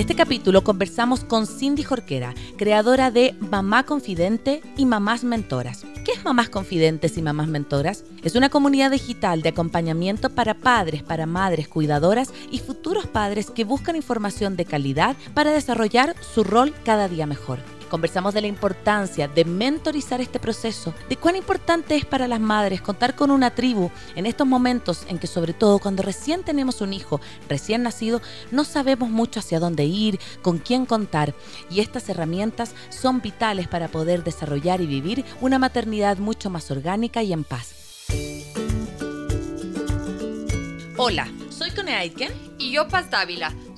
este capítulo conversamos con Cindy Jorquera, creadora de Mamá Confidente y Mamás Mentoras. ¿Qué es Mamás Confidentes y Mamás Mentoras? Es una comunidad digital de acompañamiento para padres, para madres, cuidadoras y futuros padres que buscan información de calidad para desarrollar su rol cada día mejor. Conversamos de la importancia de mentorizar este proceso, de cuán importante es para las madres contar con una tribu en estos momentos en que sobre todo cuando recién tenemos un hijo recién nacido, no sabemos mucho hacia dónde ir, con quién contar y estas herramientas son vitales para poder desarrollar y vivir una maternidad mucho más orgánica y en paz. Hola, soy Cone Aitken y yo Paz Dávila.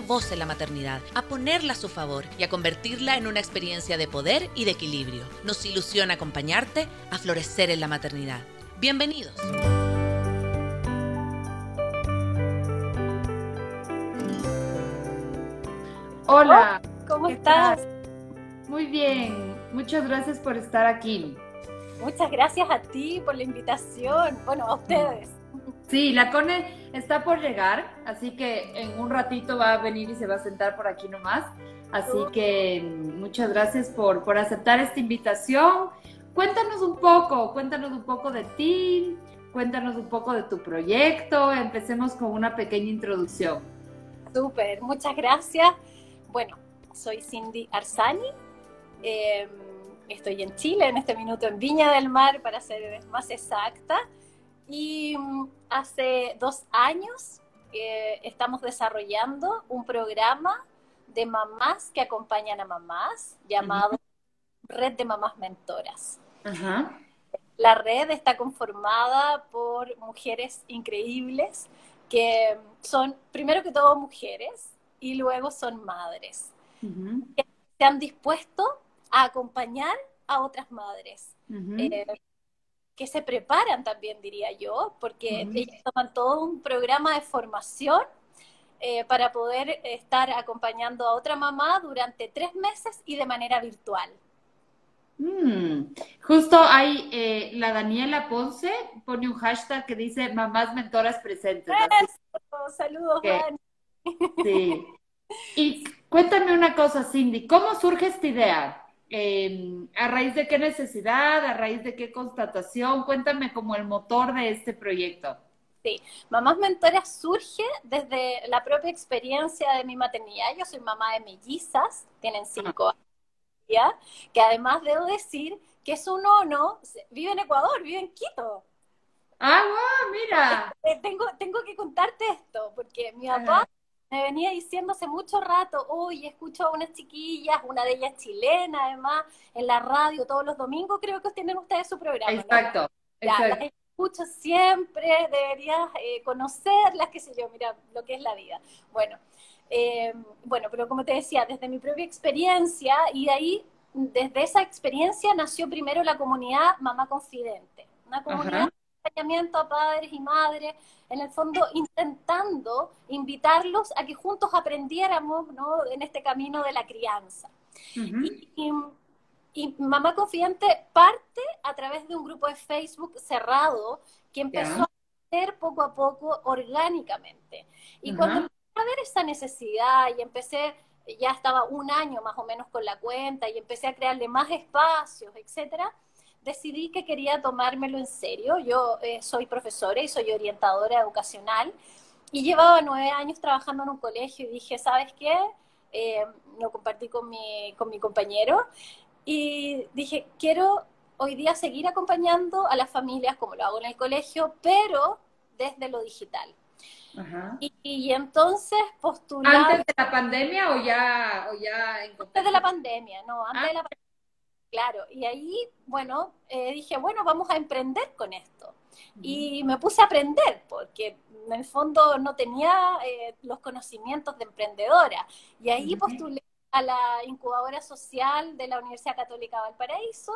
voz en la maternidad, a ponerla a su favor y a convertirla en una experiencia de poder y de equilibrio. Nos ilusiona acompañarte a florecer en la maternidad. Bienvenidos. Hola, ¿cómo estás? Muy bien, muchas gracias por estar aquí. Muchas gracias a ti por la invitación, bueno, a ustedes. Sí, la Cone está por llegar, así que en un ratito va a venir y se va a sentar por aquí nomás. Así que muchas gracias por, por aceptar esta invitación. Cuéntanos un poco, cuéntanos un poco de ti, cuéntanos un poco de tu proyecto. Empecemos con una pequeña introducción. Súper, muchas gracias. Bueno, soy Cindy Arzani. Em, estoy en Chile en este minuto en Viña del Mar, para ser más exacta. Y mm, hace dos años eh, estamos desarrollando un programa de mamás que acompañan a mamás llamado Red de Mamás Mentoras. La red está conformada por mujeres increíbles que son, primero que todo, mujeres y luego son madres. Que se han dispuesto a acompañar a otras madres que se preparan también, diría yo, porque ellos toman todo un programa de formación eh, para poder estar acompañando a otra mamá durante tres meses y de manera virtual. Mm. Justo hay eh, la Daniela Ponce pone un hashtag que dice mamás mentoras presentes. Saludos, Dani. Sí. Y cuéntame una cosa, Cindy, ¿cómo surge esta idea? Em, ¿A raíz de qué necesidad? ¿A raíz de qué constatación? Cuéntame como el motor de este proyecto. Sí, Mamás Mentoras surge desde la propia experiencia de mi maternidad. Yo soy mamá de mellizas, tienen cinco años, ¿ya? que además debo decir que es un ono, vive en Ecuador, vive en Quito. Ah, wow, mira. Eh, tengo, tengo que contarte esto, porque mi papá me venía diciendo hace mucho rato, uy, escucho a unas chiquillas, una de ellas chilena además, en la radio todos los domingos, creo que tienen ustedes su programa. Exacto, Las escucho siempre, deberías eh, conocerlas, qué sé yo, mira lo que es la vida. Bueno, eh, bueno, pero como te decía, desde mi propia experiencia y de ahí, desde esa experiencia nació primero la comunidad Mamá Confidente, una comunidad acompañamiento a padres y madres, en el fondo intentando invitarlos a que juntos aprendiéramos ¿no? en este camino de la crianza. y, Mamá Confidente parte a través de un grupo de Facebook cerrado que empezó a crecer poco a poco orgánicamente. Y cuando empecé a ver esa necesidad y empecé ya estaba un año más o menos con la cuenta y empecé a crearle más espacios, etcétera, decidí que quería tomármelo en serio. Yo eh, soy profesora y soy orientadora educacional y llevaba nueve años trabajando en un colegio y dije, ¿sabes qué? Eh, lo compartí con mi, con mi compañero y dije, quiero hoy día seguir acompañando a las familias como lo hago en el colegio, pero desde lo digital. Y, entonces postular... ¿Antes de la pandemia o ya, o ya Antes de la pandemia, no, antes de la ah. pandemia Claro, y ahí, bueno, eh, dije, bueno, vamos a emprender con esto. y me puse a aprender, porque en el fondo no tenía eh, los conocimientos de emprendedora. Y ahí postulé a la incubadora social de la Universidad Católica Valparaíso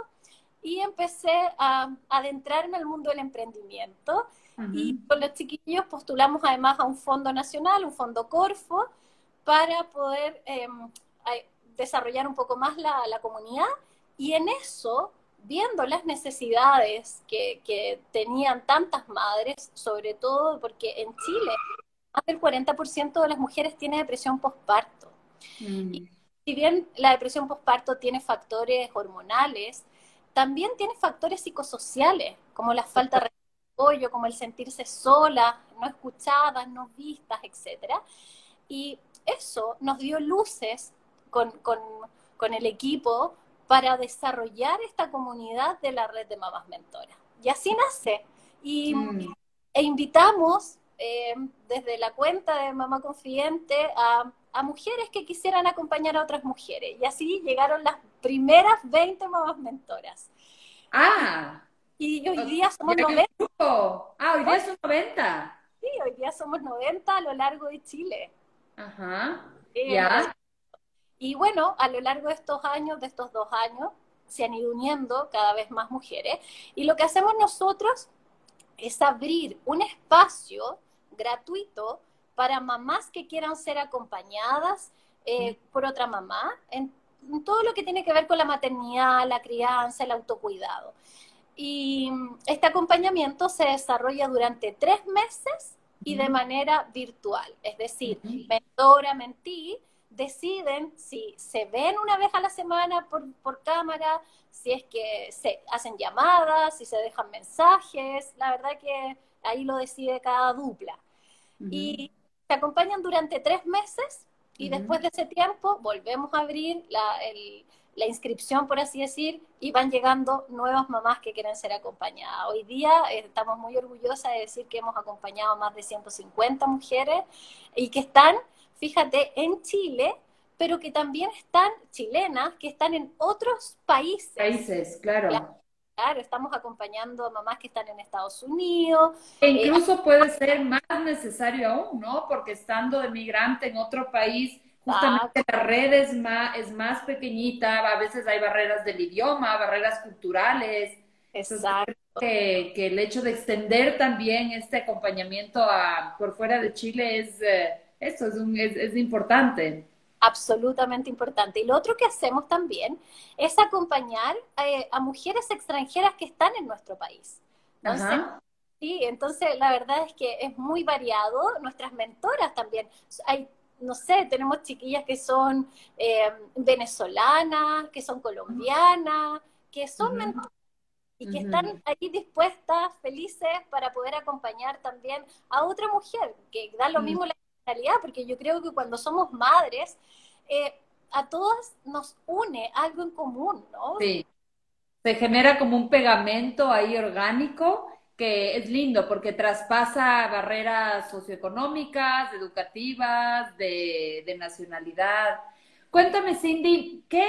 y empecé a, adentrarme al mundo del emprendimiento. Y con los chiquillos postulamos además a un fondo nacional, un fondo Corfo, para poder em, desarrollar un poco más la, la comunidad. Y en eso viendo las necesidades que, tenían tantas madres, sobre todo porque en Chile más del 40% de las mujeres tiene depresión postparto. Mm. Y si bien la depresión postparto tiene factores hormonales, también tiene factores psicosociales, como la falta de apoyo, como el sentirse sola, no escuchadas, no vistas, etc. Y eso nos dio luces con, con el equipo para desarrollar esta comunidad de la red de mamás mentoras. Y así nace. Y, mm. E invitamos eh, desde la cuenta de Mamá Confidente a, mujeres que quisieran acompañar a otras mujeres. Y así llegaron las primeras 20 mamás mentoras. Ah. Y hoy día somos 90. Ah, hoy día son 90. Sí, hoy día somos 90 a lo largo de Chile. Ajá. Eh, ya. Y bueno, a lo largo de estos años, de estos dos años, se han ido uniendo cada vez más mujeres. Y lo que hacemos nosotros es abrir un espacio gratuito para mamás que quieran ser acompañadas eh, por otra mamá en, todo lo que tiene que ver con la maternidad, la crianza, el autocuidado. Y este acompañamiento se desarrolla durante tres meses y de manera virtual, es decir, mentora, mentí, deciden si se ven una vez a la semana por, cámara, si es que se hacen llamadas, si se dejan mensajes, la verdad que ahí lo decide cada dupla. Y se acompañan durante tres meses y después de ese tiempo volvemos a abrir la, la, inscripción, por así decir, y van llegando nuevas mamás que quieren ser acompañadas. Hoy día eh, estamos muy orgullosas de decir que hemos acompañado a más de 150 mujeres y que están fíjate, en Chile, pero que también están chilenas, que están en otros países. Países, claro. Claro, estamos acompañando a mamás que están en Estados Unidos. E incluso puede ser más necesario aún, ¿no? Porque estando de migrante en otro país, justamente la red es más, es más pequeñita, a veces hay barreras del idioma, barreras culturales. Exacto. Que, que, el hecho de extender también este acompañamiento a, por fuera de Chile es... Eh, esto es, importante. Absolutamente importante. Y lo otro que hacemos también es acompañar eh, a mujeres extranjeras que están en nuestro país. Sí, entonces la verdad es que es muy variado. Nuestras mentoras también. Hay, no sé, tenemos chiquillas que son eh, venezolanas, que son colombianas, que son mentoras y que están ahí dispuestas, felices para poder acompañar también a otra mujer, que da lo mm. mismo la porque yo creo que cuando somos madres, eh, a todas nos une algo en común, ¿no? Sí. Se genera como un pegamento ahí orgánico que es lindo porque traspasa barreras socioeconómicas, educativas, de, nacionalidad. Cuéntame, Cindy, ¿qué,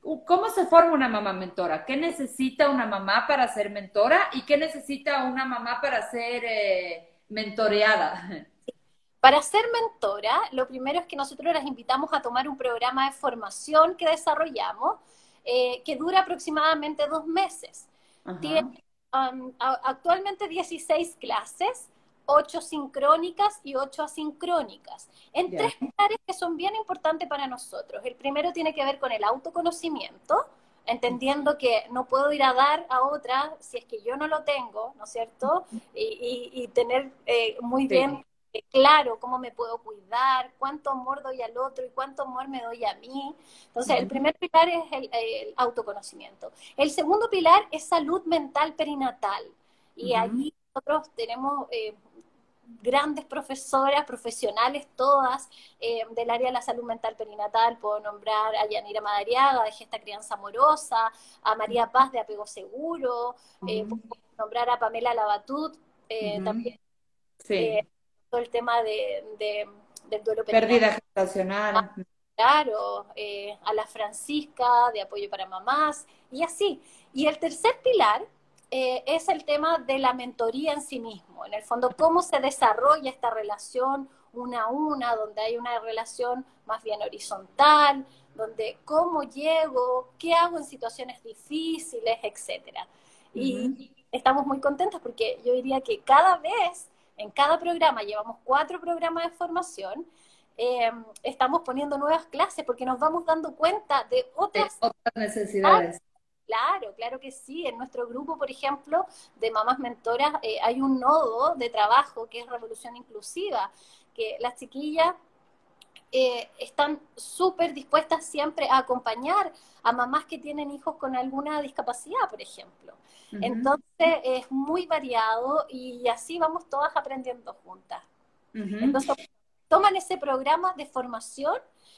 ¿cómo se forma una mamá mentora? ¿Qué necesita una mamá para ser mentora y qué necesita una mamá para ser eh, mentoreada? Para ser mentora, lo primero es que nosotros las invitamos a tomar un programa de formación que desarrollamos, eh, que dura aproximadamente dos meses. Tiene um, actualmente 16 clases, 8 sincrónicas y 8 asincrónicas, en tres pilares que son bien importantes para nosotros. El primero tiene que ver con el autoconocimiento, entendiendo que no puedo ir a dar a otra si es que yo no lo tengo, ¿no es cierto? Y, tener eh, muy bien claro cómo me puedo cuidar, cuánto amor doy al otro y cuánto amor me doy a mí. Entonces, el primer pilar es el, autoconocimiento. El segundo pilar es salud mental perinatal. Y allí nosotros tenemos eh, grandes profesoras, profesionales todas eh, del área de la salud mental perinatal. Puedo nombrar a Yanira Madariaga de Gesta Crianza Amorosa, a María Paz de Apego Seguro, eh, puedo nombrar a Pamela Labatut, también. Sí el tema de, del duelo Pérdida gestacional. Ah, claro, eh, a la Francisca de apoyo para mamás y así. Y el tercer pilar eh, es el tema de la mentoría en sí mismo. En el fondo, cómo se desarrolla esta relación una a una, donde hay una relación más bien horizontal, donde cómo llego, qué hago en situaciones difíciles, etcétera. Y estamos muy contentos porque yo diría que cada vez, en cada programa, llevamos cuatro programas de formación, em, estamos poniendo nuevas clases porque nos vamos dando cuenta de otras, otras necesidades. Claro, claro que sí. En nuestro grupo, por ejemplo, de mamás mentoras, eh, hay un nodo de trabajo que es Revolución Inclusiva, que las chiquillas eh, están súper dispuestas siempre a acompañar a mamás que tienen hijos con alguna discapacidad, por ejemplo. Entonces es muy variado y así vamos todas aprendiendo juntas. Entonces toman ese programa de formación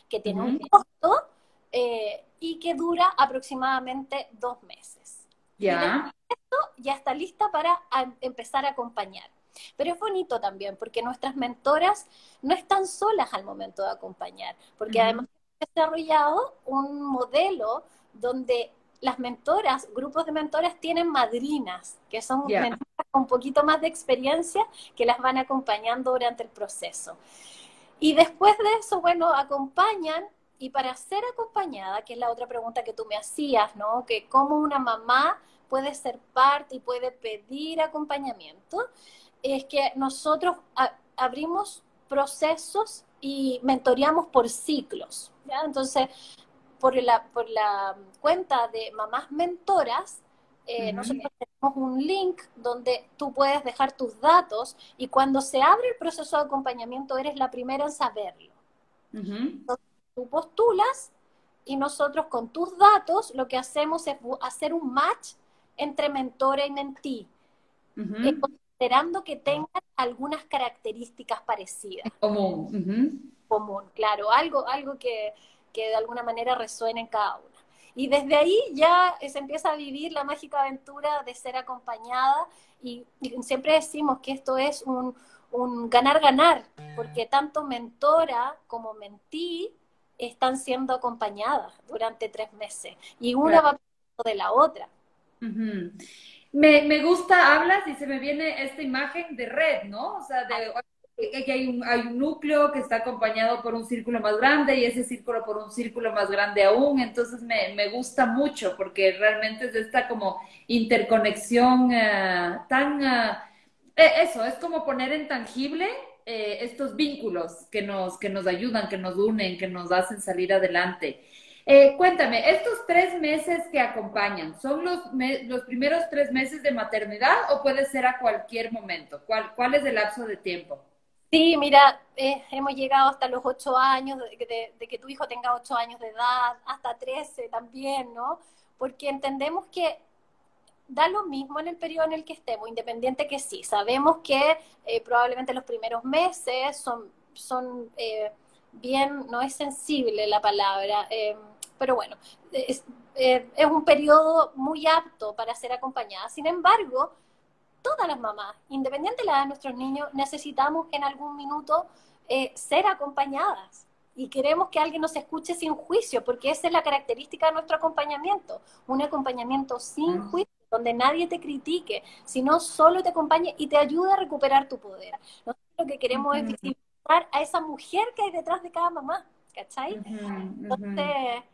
que tiene un costo eh, y que dura aproximadamente dos meses. Ya. ya está lista para empezar a acompañar. Pero es bonito también, porque nuestras mentoras no están solas al momento de acompañar, porque además hemos desarrollado un modelo donde las mentoras, grupos de mentoras tienen madrinas, que son mentoras con un poquito más de experiencia que las van acompañando durante el proceso. Y después de eso, bueno, acompañan y para ser acompañada, que es la otra pregunta que tú me hacías, ¿no? Que cómo una mamá puede ser parte y puede pedir acompañamiento es que nosotros abrimos procesos y mentoreamos por ciclos. ¿ya? Entonces, por la, por la cuenta de mamás mentoras, eh, nosotros tenemos un link donde tú puedes dejar tus datos y cuando se abre el proceso de acompañamiento eres la primera en saberlo. Entonces, tú postulas y nosotros con tus datos lo que hacemos es hacer un match entre mentora y mentí esperando que tengan algunas características parecidas. Común. Común, claro, algo, algo que, de alguna manera resuene en cada una. Y desde ahí ya se empieza a vivir la mágica aventura de ser acompañada y, siempre decimos que esto es un, ganar-ganar, porque tanto mentora como mentí están siendo acompañadas durante tres meses y una va de la otra. Me, me gusta, hablas y se me viene esta imagen de red, ¿no? O sea, de que hay un, hay un núcleo que está acompañado por un círculo más grande y ese círculo por un círculo más grande aún. Entonces me, me gusta mucho porque realmente es esta como interconexión eh, tan... Eh, eh, eso, es como poner en tangible estos vínculos que nos, que nos ayudan, que nos unen, que nos hacen salir adelante. Eh, cuéntame, estos tres meses que acompañan, ¿son los, los primeros tres meses de maternidad o puede ser a cualquier momento? ¿Cuál, cuál es el lapso de tiempo? Sí, mira, eh, hemos llegado hasta los ocho años, de, que tu hijo tenga ocho años de edad, hasta trece también, ¿no? Porque entendemos que da lo mismo en el periodo en el que estemos, independiente que sí. Sabemos que eh, probablemente los primeros meses son, son bien, no es sensible la palabra, eh, pero bueno, eh, es, un periodo muy apto para ser acompañada. Sin embargo, todas las mamás, independiente de la edad de nuestros niños, necesitamos en algún minuto eh, ser acompañadas. Y queremos que alguien nos escuche sin juicio, porque esa es la característica de nuestro acompañamiento. Un acompañamiento sin mm. juicio, donde nadie te critique, sino solo te acompañe y te ayude a recuperar tu poder. Nosotros lo que queremos es visibilizar a esa mujer que hay detrás de cada mamá, ¿cachai? Entonces,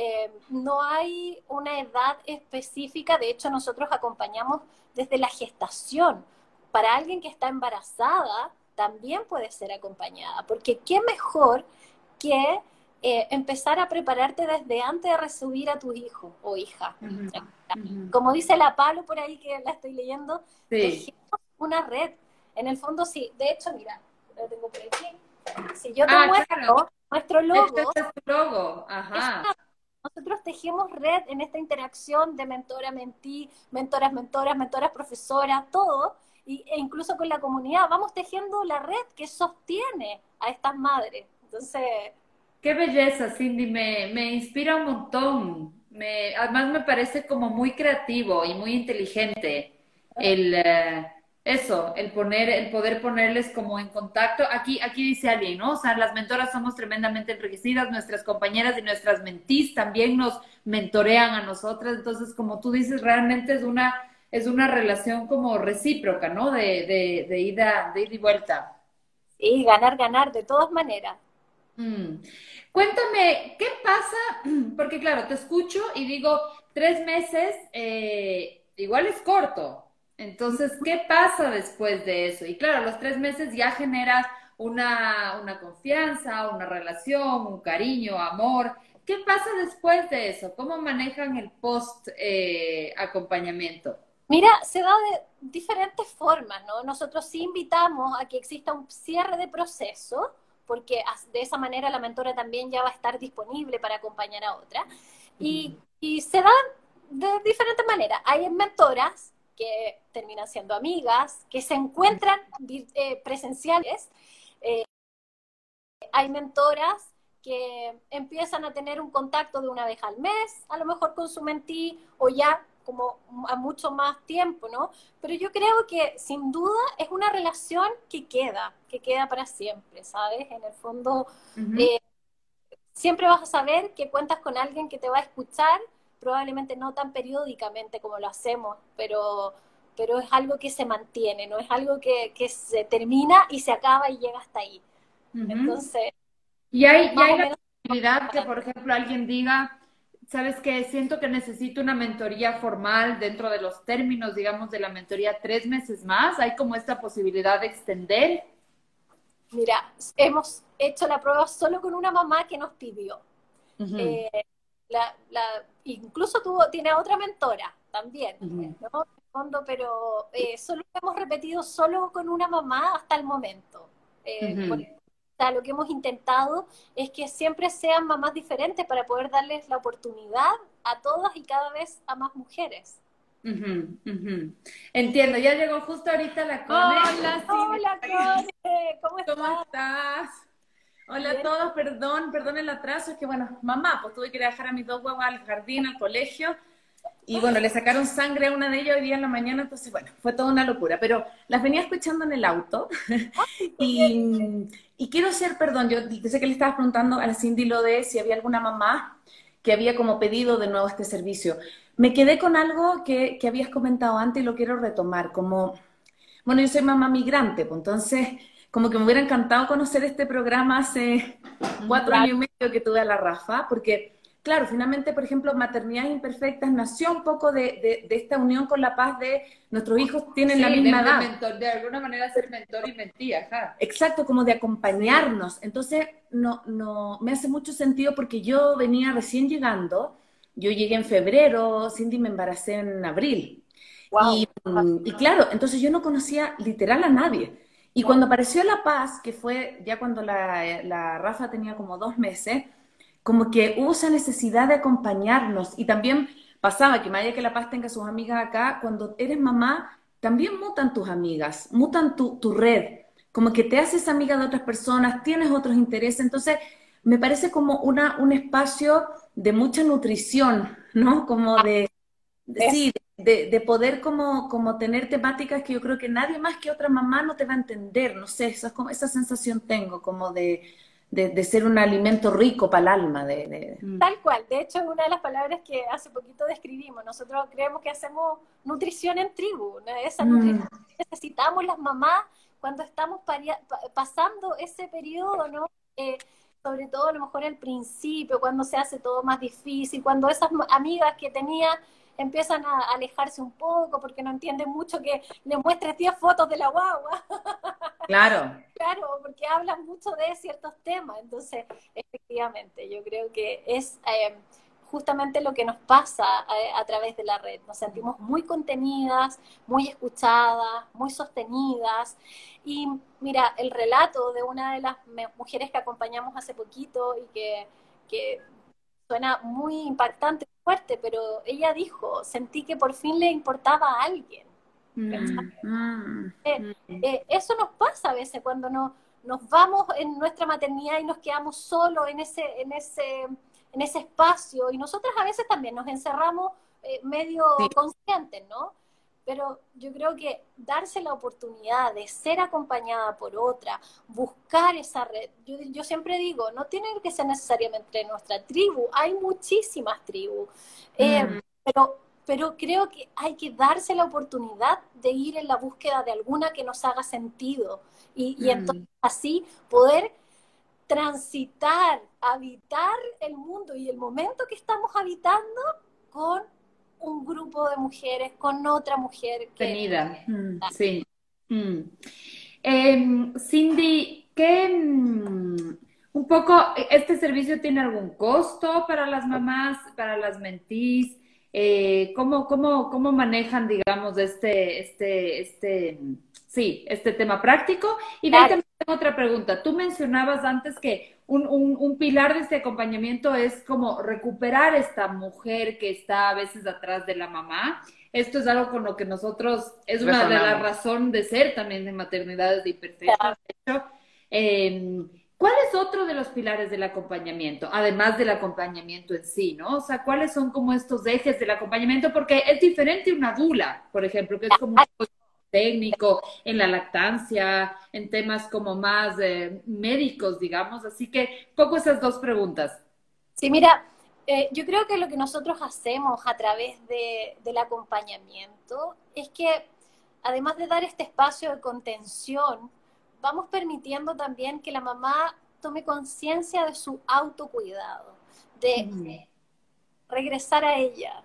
eh, no hay una edad específica, de hecho nosotros acompañamos desde la gestación. Para alguien que está embarazada, también puede ser acompañada, porque qué mejor que eh, empezar a prepararte desde antes de recibir a tu hijo o hija. Como dice la Palo por ahí que la estoy leyendo, una red. En el fondo sí, de hecho, mira, lo tengo por aquí. Si yo te ah, muestro nuestro logo, este es logo. Ajá nosotros tejemos red en esta interacción de mentora, mentí, mentoras, mentoras, mentoras, profesoras, todo, y, e incluso con la comunidad, vamos tejiendo la red que sostiene a estas madres. Entonces... Qué belleza, Cindy, me, me inspira un montón. Además me parece como muy creativo y muy inteligente el... Eh, eso, el poner, el poder ponerles como en contacto. Aquí, aquí dice alguien, ¿no? O sea, las mentoras somos tremendamente enriquecidas, nuestras compañeras y nuestras mentís también nos mentorean a nosotras. Entonces, como tú dices, realmente es una es una relación como recíproca, ¿no? De, de, ida, de ida y vuelta. Sí, ganar, ganar, de todas maneras. Mm. Cuéntame, ¿qué pasa? Porque claro, te escucho y digo, tres meses eh, igual es corto. Entonces, ¿qué pasa después de eso? Y claro, los tres meses ya generas una, una confianza, una relación, un cariño, amor. ¿Qué pasa después de eso? ¿Cómo manejan el post eh, acompañamiento? Mira, se da de diferentes formas, ¿no? Nosotros sí invitamos a que exista un cierre de proceso, porque de esa manera la mentora también ya va a estar disponible para acompañar a otra. Y, y se da de diferentes maneras. Hay mentoras que terminan siendo amigas, que se encuentran eh, presenciales. Eh, hay mentoras que empiezan a tener un contacto de una vez al mes, a lo mejor con su mentí, o ya como a mucho más tiempo, ¿no? Pero yo creo que sin duda es una relación que queda, que queda para siempre, ¿sabes? En el fondo, eh, siempre vas a saber que cuentas con alguien que te va a escuchar, probablemente no tan periódicamente como lo hacemos, pero, pero es algo que se mantiene, no es algo que, se termina y se acaba y llega hasta ahí. Entonces... Y hay, y hay la posibilidad que, por ejemplo, alguien diga, ¿sabes qué? Siento que necesito una mentoría formal dentro de los términos, digamos, de la mentoría tres meses más. ¿Hay como esta posibilidad de extender? Mira, hemos hecho la prueba solo con una mamá que nos pidió la, la, incluso tuvo, tiene otra mentora también, ¿no? fondo, pero eh, solo hemos repetido solo con una mamá hasta el momento. Eh, o sea, lo que hemos intentado es que siempre sean mamás diferentes para poder darles la oportunidad a todas y cada vez a más mujeres. Entiendo, ya llegó justo ahorita la Cone. Hola, Hola, Cone, ¿cómo estás? ¿Cómo estás? Hola a todos, perdón, perdón el atraso, es que bueno, mamá, pues tuve que dejar a mis dos huevos al jardín, al colegio, y bueno, le sacaron sangre a una de ellas hoy día en la mañana, entonces bueno, fue toda una locura, pero las venía escuchando en el auto, y, quiero ser, perdón, yo sé que le estabas preguntando a la Cindy lo de si había alguna mamá que había como pedido de nuevo este servicio. Me quedé con algo que, que habías comentado antes y lo quiero retomar, como, bueno, yo soy mamá migrante, pues entonces como que me hubiera encantado conocer este programa hace cuatro años y medio que tuve a la Rafa, porque, claro, finalmente, por ejemplo, Maternidades Imperfectas nació un poco de, esta unión con la paz de nuestros hijos tienen la misma edad. de alguna manera ser mentor y mentía, Exacto, como de acompañarnos. Entonces, no, no, me hace mucho sentido porque yo venía recién llegando, yo llegué en febrero, Cindy me embaracé en abril. Y, y claro, entonces yo no conocía literal a nadie. Y cuando apareció La Paz, que fue ya cuando la, Rafa tenía como dos meses, como que hubo esa necesidad de acompañarnos. Y también pasaba que más allá que La Paz tenga sus amigas acá, cuando eres mamá, también mutan tus amigas, mutan tu, tu red, como que te haces amiga de otras personas, tienes otros intereses, entonces me parece como una, un espacio de mucha nutrición, ¿no? Como de sí, de, poder como, como tener temáticas que yo creo que nadie más que otra mamá no te va a entender, no sé, esa, esa sensación tengo como de, de, ser un alimento rico para el alma. De, mm. Tal cual, de hecho una de las palabras que hace poquito describimos, nosotros creemos que hacemos nutrición en tribu, esa mm. que necesitamos las mamás cuando estamos pasando ese periodo, ¿no? Eh, sobre todo a lo mejor al principio, cuando se hace todo más difícil, cuando esas amigas que tenía empiezan a alejarse un poco porque no entienden mucho que le muestres 10 fotos de la guagua. Claro. claro, porque hablan mucho de ciertos temas. Entonces, efectivamente, yo creo que es eh, justamente lo que nos pasa eh, a, través de la red. Nos sentimos muy contenidas, muy escuchadas, muy sostenidas. Y mira, el relato de una de las mujeres que acompañamos hace poquito y que, que suena muy impactante, fuerte, pero ella dijo, sentí que por fin le importaba a alguien. Mm, mm, eh, mm. Eh, eso nos pasa a veces cuando no, nos vamos en nuestra maternidad y nos quedamos solos en ese, en ese, en ese espacio y nosotras a veces también nos encerramos eh, medio conscientes, ¿no? Pero yo creo que darse la oportunidad de ser acompañada por otra, buscar esa red, yo, siempre digo, no tiene que ser necesariamente nuestra tribu, hay muchísimas tribus, eh, mm. pero pero creo que hay que darse la oportunidad de ir en la búsqueda de alguna que nos haga sentido y, y mm. entonces así poder transitar, habitar el mundo y el momento que estamos habitando con un grupo de mujeres, con otra mujer. Que... Mm, sí. Mm. Em, Cindy, ¿qué, un poco, ¿este servicio tiene algún costo para las mamás, para las mentís? Eh, ¿cómo, cómo, cómo manejan, digamos, este, este, este, sí, este tema práctico? Y de ahí otra pregunta. Tú mencionabas antes que un, un, un, pilar de este acompañamiento es como recuperar esta mujer que está a veces atrás de la mamá. Esto es algo con lo que nosotros, es una de las razones de ser también de maternidades de imperfectas. De hecho, eh, ¿Cuál es otro de los pilares del acompañamiento, además del acompañamiento en sí, ¿no? O sea, ¿cuáles son como estos ejes del acompañamiento? Porque es diferente una dula, por ejemplo, que es como un técnico en la lactancia, en temas como más eh, médicos, digamos. Así que, poco esas dos preguntas. Sí, mira, eh, yo creo que lo que nosotros hacemos a través del acompañamiento es que, además de dar este espacio de contención, vamos permitiendo también que la mamá tome conciencia de su autocuidado, de regresar a ella.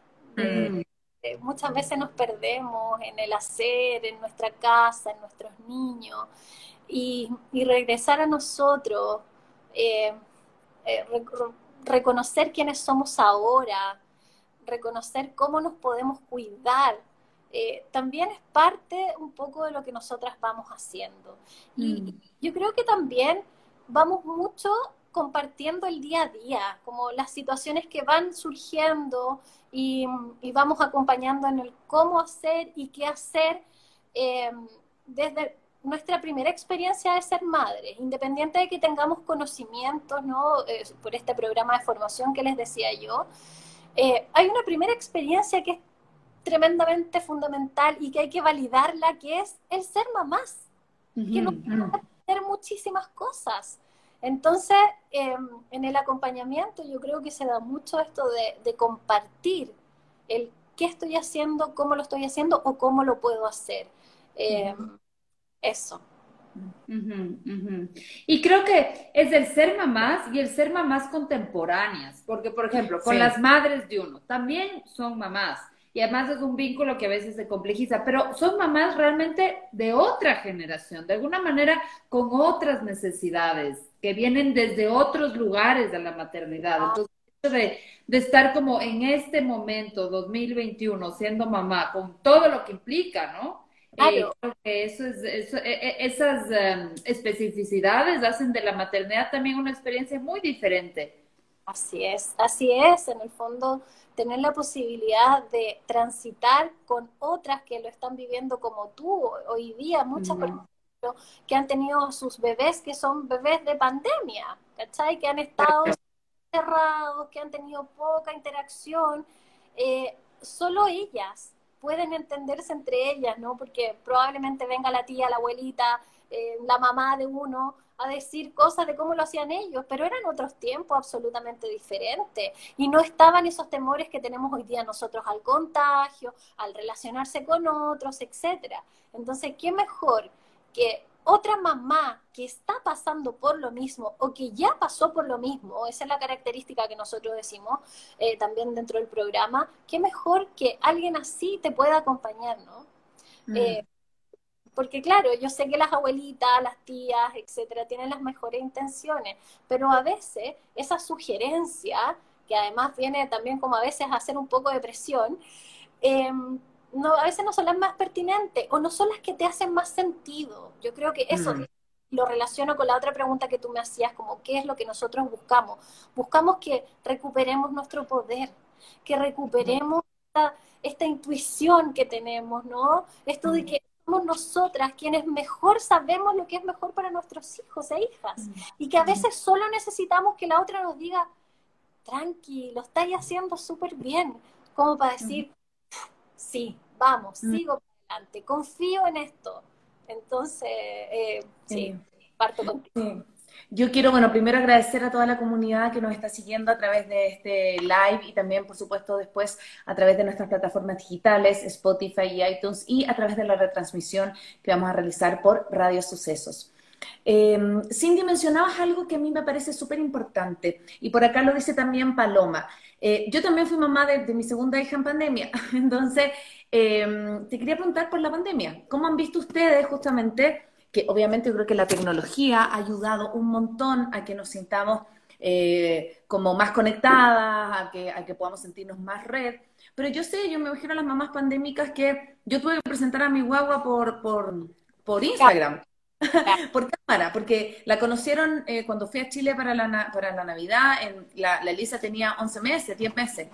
Muchas veces nos perdemos en el hacer, en nuestra casa, en nuestros niños, y, regresar a nosotros, eh, eh, reconocer quiénes somos ahora, reconocer cómo nos podemos cuidar, eh, también es parte un poco de lo que nosotras vamos haciendo. Y mm. yo creo que también vamos mucho compartiendo el día a día, como las situaciones que van surgiendo y, vamos acompañando en el cómo hacer y qué hacer em, desde nuestra primera experiencia de ser madre, independiente de que tengamos conocimientos, ¿no? Eh, por este programa de formación que les decía yo, eh, hay una primera experiencia que es tremendamente fundamental y que hay que validarla, que es el ser mamás, que nos puede hacer muchísimas cosas. Entonces, em, en el acompañamiento yo creo que se da mucho esto de, compartir el qué estoy haciendo, cómo lo estoy haciendo o cómo lo puedo hacer. Em, eso. Y creo que es el ser mamás y el ser mamás contemporáneas, porque por ejemplo, con las madres de uno, también son mamás, y además es un vínculo que a veces se complejiza, pero son mamás realmente de otra generación, de alguna manera con otras necesidades, que vienen desde otros lugares de la maternidad. Entonces, de, de estar como en este momento, 2021, siendo mamá, con todo lo que implica, ¿no? Eh, creo que eso es, eso, e, e, esas em, especificidades hacen de la maternidad también una experiencia muy diferente. Así es, así es, en el fondo tener la posibilidad de transitar con otras que lo están viviendo como tú hoy día, muchas personas que han tenido sus bebés que son bebés de pandemia, ¿cachai? Que han estado cerrados, que han tenido poca interacción, eh, solo ellas pueden entenderse entre ellas, ¿no? Porque probablemente venga la tía, la abuelita, eh, la mamá de uno a decir cosas de cómo lo hacían ellos, pero eran otros tiempos absolutamente diferentes y no estaban esos temores que tenemos hoy día nosotros al contagio, al relacionarse con otros, etcétera. Entonces, ¿qué mejor que otra mamá que está pasando por lo mismo o que ya pasó por lo mismo, esa es la característica que nosotros decimos eh, también dentro del programa, qué mejor que alguien así te pueda acompañar, ¿no? Mm. Eh, porque claro, yo sé que las abuelitas, las tías, etcétera, tienen las mejores intenciones, pero a veces esa sugerencia, que además viene también como a veces a hacer un poco de presión, em, no, a veces no son las más pertinentes o no son las que te hacen más sentido. Yo creo que eso mm. lo relaciono con la otra pregunta que tú me hacías, como qué es lo que nosotros buscamos. Buscamos que recuperemos nuestro poder, que recuperemos esta, esta intuición que tenemos, ¿no? Esto de que somos nosotras quienes mejor sabemos lo que es mejor para nuestros hijos e hijas. Mm. Y que a veces solo necesitamos que la otra nos diga, tranqui, lo estáis haciendo súper bien, como para decir, sí, vamos, mm. sigo adelante, confío en esto. Entonces, eh, sí, parto contigo. Yo quiero, bueno, primero agradecer a toda la comunidad que nos está siguiendo a través de este live y también, por supuesto, después a través de nuestras plataformas digitales, Spotify y iTunes y a través de la retransmisión que vamos a realizar por Radio Sucesos. Eh, Cindy, mencionabas algo que a mí me parece súper importante y por acá lo dice también Paloma. Eh, yo también fui mamá de, mi segunda hija en pandemia, entonces eh, te quería preguntar por la pandemia. ¿Cómo han visto ustedes justamente que obviamente yo creo que la tecnología ha ayudado un montón a que nos sintamos como más conectadas, a que, a que podamos sentirnos más red? Pero yo sé, yo me imagino a las mamás pandémicas que yo tuve que presentar a mi guagua por, por, por Instagram. por cámara, porque la conocieron eh, cuando fui a Chile para la, para la Navidad, en, la, la, Elisa tenía 11 meses, 10 meses.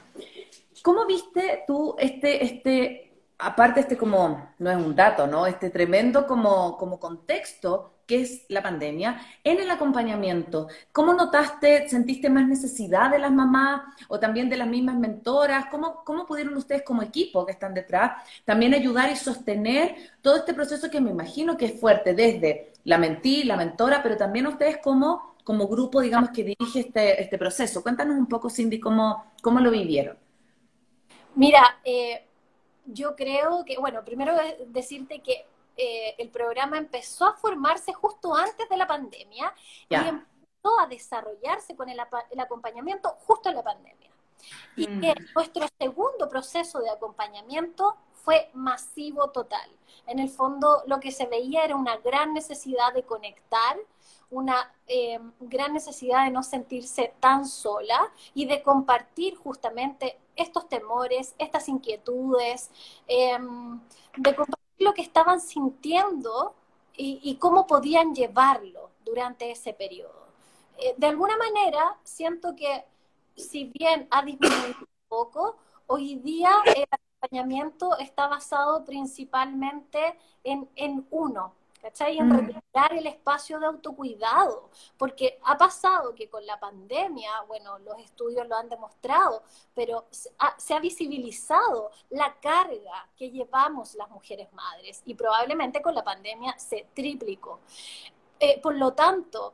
¿Cómo viste tú este, este, aparte este como, no es un dato, ¿no? Este tremendo como, como contexto que es la pandemia, en el acompañamiento, ¿cómo notaste, sentiste más necesidad de las mamás o también de las mismas mentoras? ¿Cómo, cómo pudieron ustedes como equipo que están detrás también ayudar y sostener todo este proceso que me imagino que es fuerte desde la mentí, la mentora, pero también ustedes como, como grupo, digamos, que dirige este, este proceso? Cuéntanos un poco, Cindy, cómo, cómo lo vivieron. Mira, eh, yo creo que, bueno, primero decirte que eh, el programa empezó a formarse justo antes de la pandemia y empezó a desarrollarse con el, acompañamiento justo en la pandemia. Y mm. nuestro segundo proceso de acompañamiento fue masivo total. En el fondo lo que se veía era una gran necesidad de conectar, una eh, gran necesidad de no sentirse tan sola y de compartir justamente estos temores, estas inquietudes, em, de compartir lo que estaban sintiendo y, cómo podían llevarlo durante ese periodo. Eh, de alguna manera, siento que si bien ha disminuido un poco, hoy día el acompañamiento está basado principalmente en, en uno, ¿cachai? En mm. recuperar el espacio de autocuidado, porque ha pasado que con la pandemia, bueno, los estudios lo han demostrado, pero se ha, visibilizado la carga que llevamos las mujeres madres y probablemente con la pandemia se triplicó. Eh, por lo tanto,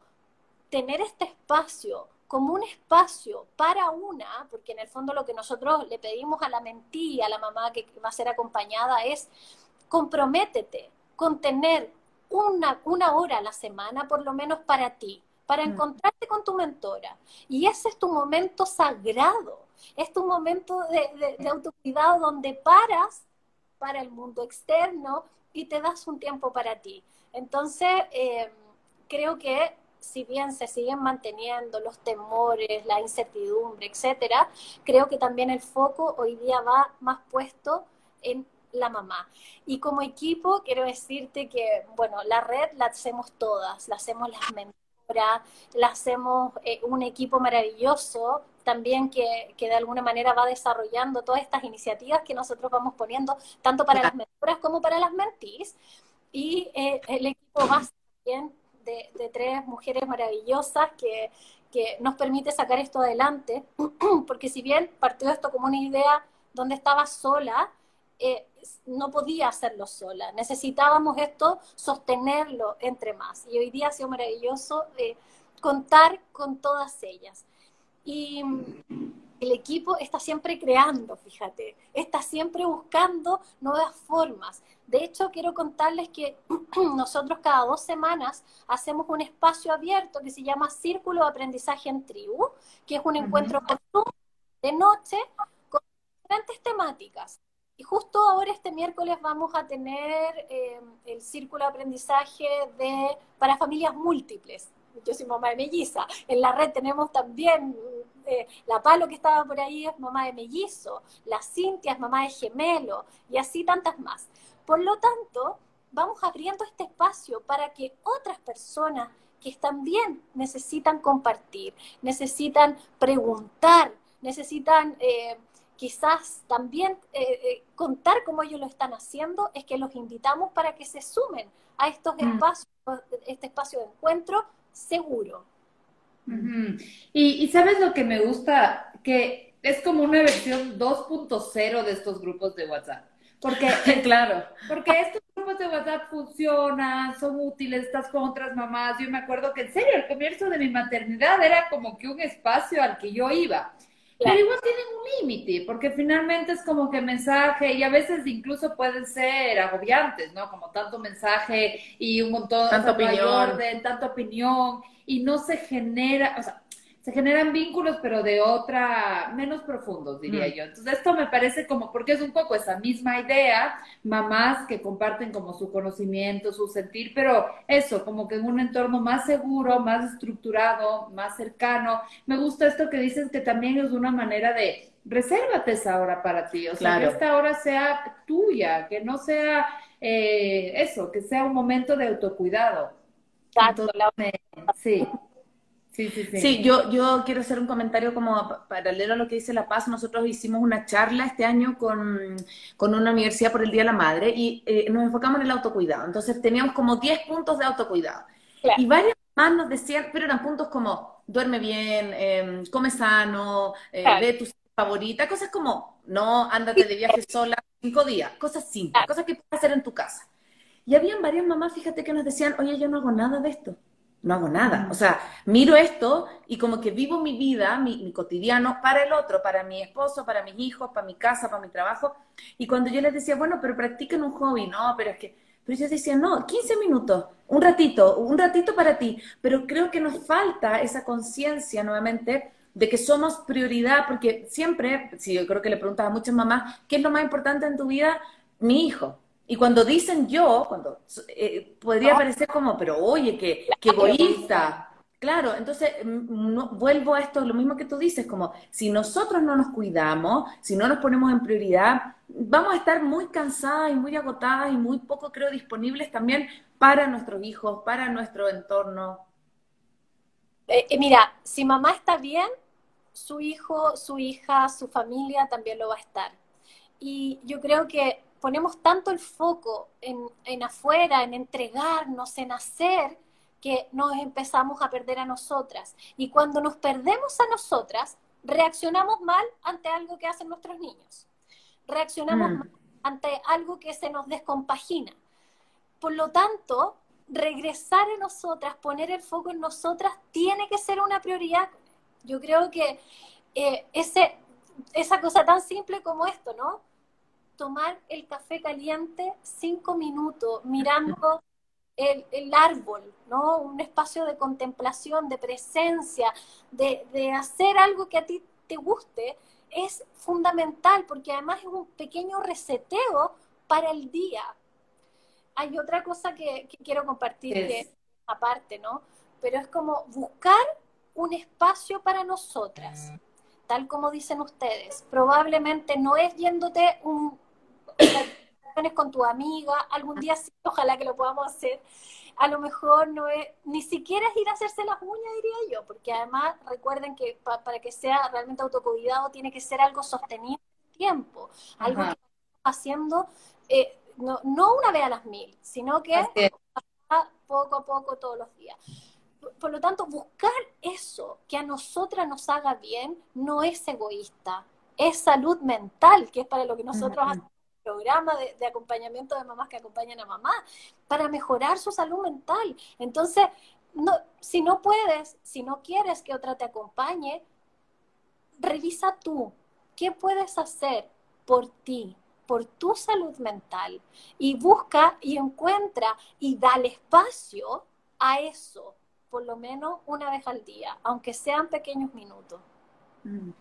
tener este espacio como un espacio para una, porque en el fondo lo que nosotros le pedimos a la mentí, a la mamá que va a ser acompañada es comprométete con tener una, una hora a la semana por lo menos para ti, para mm. encontrarte con tu mentora. Y ese es tu momento sagrado, es tu momento de, de, autocuidado donde paras para el mundo externo y te das un tiempo para ti. Entonces, eh, creo que si bien se siguen manteniendo los temores, la incertidumbre, etcétera, creo que también el foco hoy día va más puesto en la mamá. Y como equipo, quiero decirte que, bueno, la red la hacemos todas, la hacemos las mentoras, la hacemos eh, un equipo maravilloso también que, que, de alguna manera va desarrollando todas estas iniciativas que nosotros vamos poniendo, tanto para las mentoras como para las mentís. Y eh, el equipo va también de, de tres mujeres maravillosas que, que nos permite sacar esto adelante, porque si bien partió esto como una idea donde estaba sola, eh, no podía hacerlo sola. Necesitábamos esto, sostenerlo entre más. Y hoy día ha sido maravilloso eh, contar con todas ellas. Y el equipo está siempre creando, fíjate, está siempre buscando nuevas formas. De hecho, quiero contarles que nosotros cada dos semanas hacemos un espacio abierto que se llama Círculo de Aprendizaje en Tribu, que es un encuentro de noche con diferentes temáticas. Y justo ahora este miércoles vamos a tener eh, el círculo de aprendizaje de, para familias múltiples. Yo soy mamá de melliza. En la red tenemos también eh, la Palo que estaba por ahí es mamá de mellizo, la Cintia es mamá de gemelo y así tantas más. Por lo tanto, vamos abriendo este espacio para que otras personas que también necesitan compartir, necesitan preguntar, necesitan eh, quizás también eh, eh, contar cómo ellos lo están haciendo, es que los invitamos para que se sumen a estos mm. espacios, este espacio de encuentro seguro. y, y, sabes lo que me gusta, que es como una versión 2.0 de estos grupos de WhatsApp. Porque, claro, porque estos grupos de WhatsApp funcionan, son útiles, estás con otras mamás. Yo me acuerdo que en serio, el comienzo de mi maternidad era como que un espacio al que yo iba. Pero igual tienen un límite, porque finalmente es como que mensaje, y a veces incluso pueden ser agobiantes, ¿no? Como tanto mensaje y un montón de opinión. orden, tanta opinión, y no se genera, o sea, se generan vínculos, pero de otra, menos profundos, diría yo. Entonces, esto me parece como, porque es un poco esa misma idea, mamás que comparten como su conocimiento, su sentir, pero eso, como que en un entorno más seguro, más estructurado, más cercano. Me gusta esto que dices que también es una manera de, resérvate esa hora para ti, o sea, que esta hora sea tuya, que no sea eh, eso, que sea un momento de autocuidado. sí. Sí, sí, sí. sí yo, yo quiero hacer un comentario como paralelo a lo que dice La Paz. Nosotros hicimos una charla este año con, una universidad por el Día de la Madre y eh, nos enfocamos en el autocuidado. Entonces teníamos como 10 puntos de autocuidado. Y varios más nos decían, pero eran puntos como duerme bien, em, come sano, eh, ve tu favorita, cosas como no ándate de viaje sola cinco días, cosas simples, cosas que puedes hacer en tu casa. Y habían varias mamás, fíjate, que nos decían, oye, yo no hago nada de esto no hago nada. O sea, miro esto y como que vivo mi vida, mi, cotidiano, para el otro, para mi esposo, para mis hijos, para mi casa, para mi trabajo. Y cuando yo les decía, bueno, pero practiquen un hobby, no, pero es que, pero ellos decían, no, 15 minutos, un ratito, un ratito para ti. Pero creo que nos falta esa conciencia nuevamente de que somos prioridad, porque siempre, si yo creo que le preguntas a muchas mamás, ¿qué es lo más importante en tu vida? Mi hijo, y cuando dicen yo, cuando eh, podría parecer como, pero oye, que, egoísta. Claro, entonces no, vuelvo a esto, lo mismo que tú dices, como si nosotros no nos cuidamos, si no nos ponemos en prioridad, vamos a estar muy cansadas y muy agotadas y muy poco, creo, disponibles también para nuestros hijos, para nuestro entorno. Eh, eh, mira, si mamá está bien, su hijo, su hija, su familia también lo va a estar. Y yo creo que ponemos tanto el foco en, afuera, en entregarnos, en hacer, que nos empezamos a perder a nosotras. Y cuando nos perdemos a nosotras, reaccionamos mal ante algo que hacen nuestros niños. Reaccionamos mm. mal ante algo que se nos descompagina. Por lo tanto, regresar a nosotras, poner el foco en nosotras, tiene que ser una prioridad. Yo creo que eh, ese, esa cosa tan simple como esto, ¿no? Tomar el café caliente cinco minutos mirando el, árbol, ¿no? Un espacio de contemplación, de presencia, de, de, hacer algo que a ti te guste, es fundamental porque además es un pequeño reseteo para el día. Hay otra cosa que, quiero compartir que aparte, ¿no? Pero es como buscar un espacio para nosotras tal como dicen ustedes, probablemente no es yéndote un, con tu amiga, algún día sí, ojalá que lo podamos hacer. A lo mejor no es, ni siquiera es ir a hacerse las uñas, diría yo, porque además recuerden que para que sea realmente autocuidado tiene que ser algo sostenido en el tiempo, algo que estamos haciendo eh, no, no, una vez a las mil, sino que poco a poco todos los días. Por lo tanto, buscar eso que a nosotras nos haga bien no es egoísta, es salud mental, que es para lo que nosotros hacemos programa de, acompañamiento de mamás que acompañan a mamá para mejorar su salud mental. Entonces, no, si no puedes, si no quieres que otra te acompañe, revisa tú qué puedes hacer por ti, por tu salud mental y busca y encuentra y dale espacio a eso, por lo menos una vez al día, aunque sean pequeños minutos. Mm.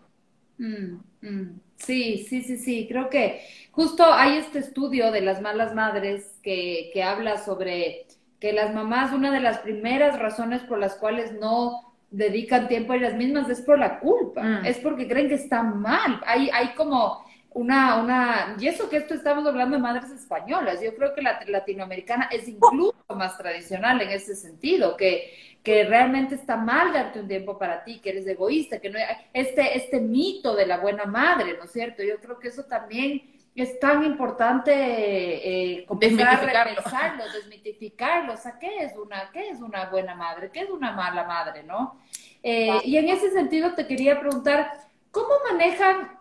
Mm, mm. Sí, sí, sí, sí. Creo que justo hay este estudio de las malas madres que, que habla sobre que las mamás, una de las primeras razones por las cuales no dedican tiempo a ellas mismas es por la culpa, mm. es porque creen que está mal. Hay, hay como una, una, y eso que esto estamos hablando de madres españolas, yo creo que la latinoamericana es incluso más tradicional en ese sentido, que que realmente está mal darte un tiempo para ti, que eres egoísta, que no este este mito de la buena madre, ¿no es cierto? Yo creo que eso también es tan importante eh, desmitificarlo, desmitificarlo, o sea, ¿qué es una qué es una buena madre? ¿Qué es una mala madre, no? Eh, y en ese sentido te quería preguntar, ¿cómo manejan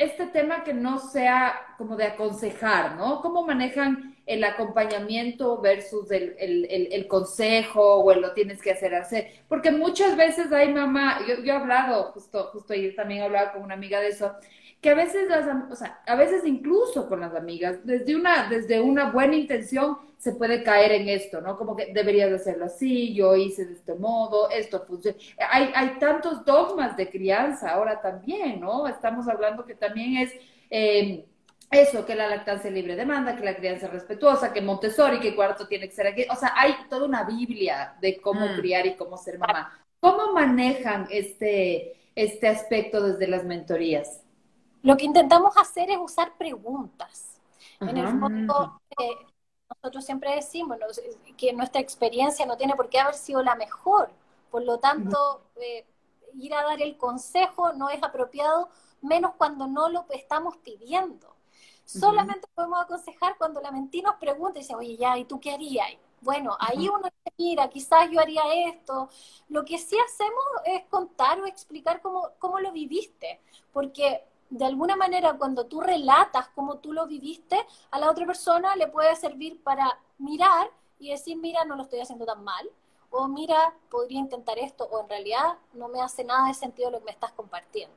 este tema que no sea como de aconsejar, ¿no? ¿Cómo manejan el acompañamiento versus el, el, consejo o el lo tienes que hacer hacer? Porque muchas veces hay mamá, yo, yo he hablado, justo, justo ayer también he hablado con una amiga de eso, que a veces las, o sea, a veces incluso con las amigas, desde una, desde una buena intención se puede caer en esto, ¿no? Como que deberías hacerlo así, yo hice de este modo, esto funciona. Hay, hay tantos dogmas de crianza ahora también, ¿no? Estamos hablando que también es eh, eso, que la lactancia libre demanda, que la crianza respetuosa, que Montessori, que cuarto tiene que ser aquí. O sea, hay toda una Biblia de cómo mm. criar y cómo ser mamá. ¿Cómo manejan este, este aspecto desde las mentorías? Lo que intentamos hacer es usar preguntas. En el fondo, eh, nosotros siempre decimos que nuestra experiencia no tiene por qué haber sido la mejor. Por lo tanto, eh, ir a dar el consejo no es apropiado, menos cuando no lo estamos pidiendo. Solamente podemos aconsejar cuando la mentira nos pregunta y dice, oye, ya, ¿y tú qué harías? Bueno, ahí uno dice, mira, quizás yo haría esto. Lo que sí hacemos es contar o explicar cómo, cómo lo viviste, porque de alguna manera cuando tú relatas cómo tú lo viviste, a la otra persona le puede servir para mirar y decir, mira, no lo estoy haciendo tan mal, o mira, podría intentar esto, o en realidad no me hace nada de sentido lo que me estás compartiendo.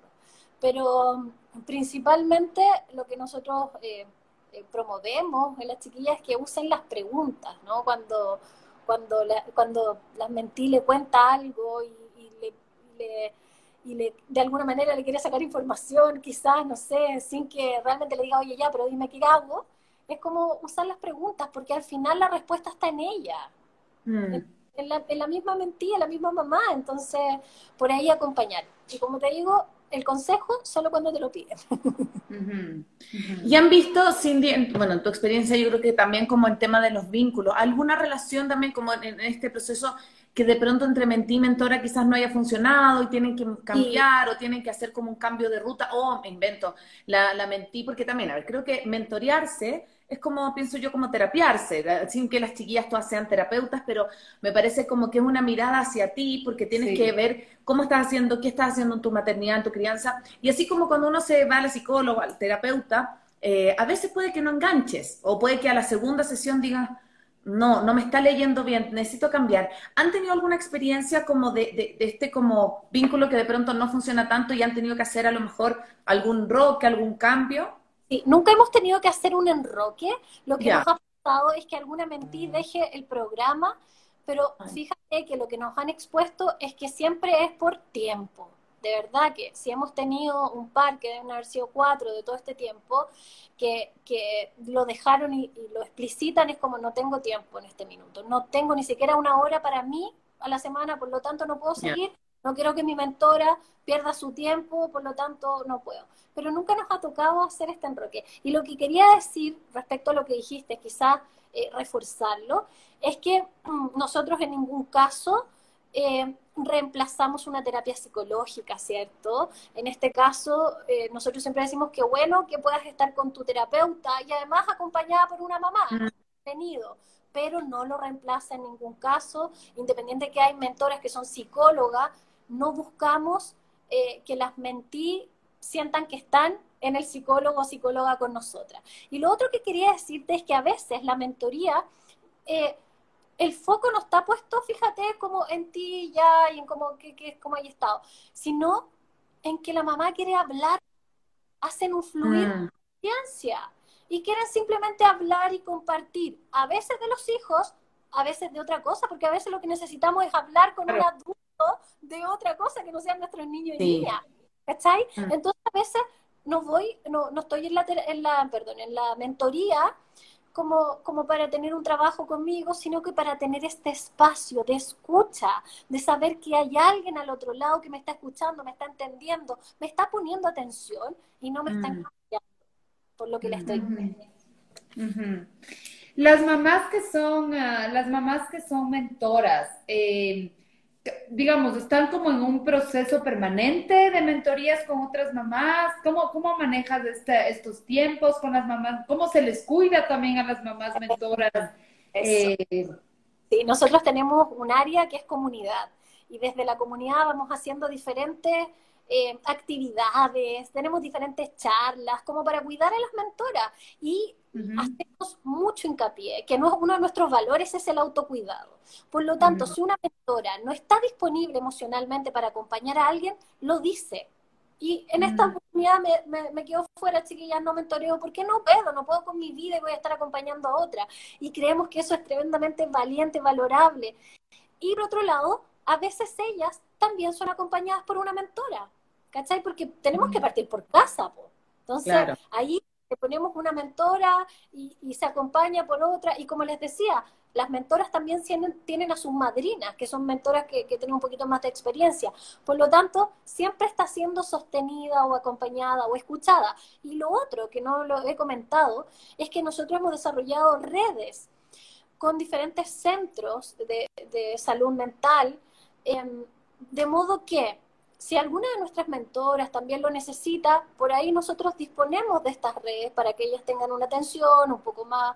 Pero principalmente lo que nosotros eh, eh, promovemos en las chiquillas es que usen las preguntas, ¿no? Cuando, cuando, la, cuando las mentí le cuenta algo y, le y le, de alguna manera le quiere sacar información, quizás, no sé, sin que realmente le diga, oye, ya, pero dime qué hago, es como usar las preguntas, porque al final la respuesta está en ella. Mm. En, la, en, la, misma mentira, en la misma mamá, entonces por ahí acompañar. Y como te digo, el consejo solo cuando te lo piden. Y han visto, Cindy, bueno, en tu experiencia yo creo que también como el tema de los vínculos, ¿alguna relación también como en este proceso que de pronto entre mentí y mentora quizás no haya funcionado y tienen que cambiar o tienen que hacer como un cambio de ruta o me invento, la, la mentí porque también, a ver, creo que mentorearse es como, pienso yo, como terapiarse, sin que las chiquillas todas sean terapeutas, pero me parece como que es una mirada hacia ti porque tienes que ver cómo estás haciendo, qué estás haciendo en tu maternidad, en tu crianza, y así como cuando uno se va a la psicóloga, al terapeuta, eh, a veces puede que no enganches o puede que a la segunda sesión digas, no, no me está leyendo bien, necesito cambiar. ¿Han tenido alguna experiencia como de, este como vínculo que de pronto no funciona tanto y han tenido que hacer a lo mejor algún roque, algún cambio? Sí, nunca hemos tenido que hacer un enroque. Lo que nos ha pasado es que alguna mentira deje el programa, pero fíjate que lo que nos han expuesto es que siempre es por tiempo de verdad que si hemos tenido un par, que deben haber sido cuatro de todo este tiempo, que, que lo dejaron y, lo explicitan, es como no tengo tiempo en este minuto, no tengo ni siquiera una hora para mí a la semana, por lo tanto no puedo seguir, no quiero que mi mentora pierda su tiempo, por lo tanto no puedo. Pero nunca nos ha tocado hacer este enroque. Y lo que quería decir respecto a lo que dijiste, quizás eh, reforzarlo, es que mm, nosotros en ningún caso eh, reemplazamos una terapia psicológica, ¿cierto? En este caso, eh, nosotros siempre decimos que bueno que puedas estar con tu terapeuta y además acompañada por una mamá, bienvenido, pero no lo reemplaza en ningún caso, independiente que hay mentores que son psicólogas, no buscamos eh, que las mentí sientan que están en el psicólogo o psicóloga con nosotras. Y lo otro que quería decirte es que a veces la mentoría eh, el foco no está puesto, fíjate, como en ti ya y en cómo, que, que, cómo hay estado, sino en que la mamá quiere hablar, hacen un fluir mm. ciencia y quieren simplemente hablar y compartir, a veces de los hijos, a veces de otra cosa, porque a veces lo que necesitamos es hablar con un adulto de otra cosa que no sean nuestros niños y niñas. ¿Cachai? Mm. Entonces a veces no voy, no, no estoy en la, en la, perdón, en la mentoría como, como para tener un trabajo conmigo, sino que para tener este espacio de escucha, de saber que hay alguien al otro lado que me está escuchando, me está entendiendo, me está poniendo atención y no me está mm. por lo que le estoy diciendo. Las mamás que son, ah, las mamás que son mentoras, eh, digamos, están como en un proceso permanente de mentorías con otras mamás? ¿Cómo, cómo manejas este, estos tiempos con las mamás? ¿Cómo se les cuida también a las mamás mentoras? Eh, sí, nosotros tenemos un área que es comunidad y desde la comunidad vamos haciendo diferentes eh, actividades, tenemos diferentes charlas, como para cuidar a las mentoras. Y hacemos mucho hincapié, que no, uno de nuestros valores es el autocuidado. Por lo tanto, si una mentora no está disponible emocionalmente para acompañar a alguien, lo dice. Y en esta oportunidad me, me, quedo fuera, chiquillas, no mentoreo, porque no puedo, no puedo con mi vida y voy a estar acompañando a otra. Y creemos que eso es tremendamente valiente, valorable. Y por otro lado, a veces ellas también son acompañadas por una mentora, ¿cachai? Porque tenemos que partir por casa, po. Entonces, ahí le ponemos una mentora y, se acompaña por otra. Y como les decía, las mentoras también tienen, a sus madrinas, que son mentoras que, tienen un poquito más de experiencia. Por lo tanto, siempre está siendo sostenida o acompañada o escuchada. Y lo otro que no lo he comentado es que nosotros hemos desarrollado redes con diferentes centros de, salud mental, em, de modo que si alguna de nuestras mentoras también lo necesita, por ahí nosotros disponemos de estas redes para que ellas tengan una atención un poco más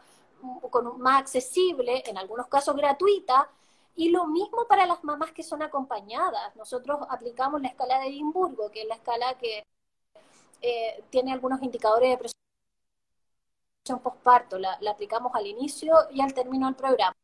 con, más accesible, en algunos casos gratuita, y lo mismo para las mamás que son acompañadas. Nosotros aplicamos la escala de Edimburgo, que es la escala que eh, tiene algunos indicadores de presión postparto. La, la, aplicamos al inicio y al término del programa.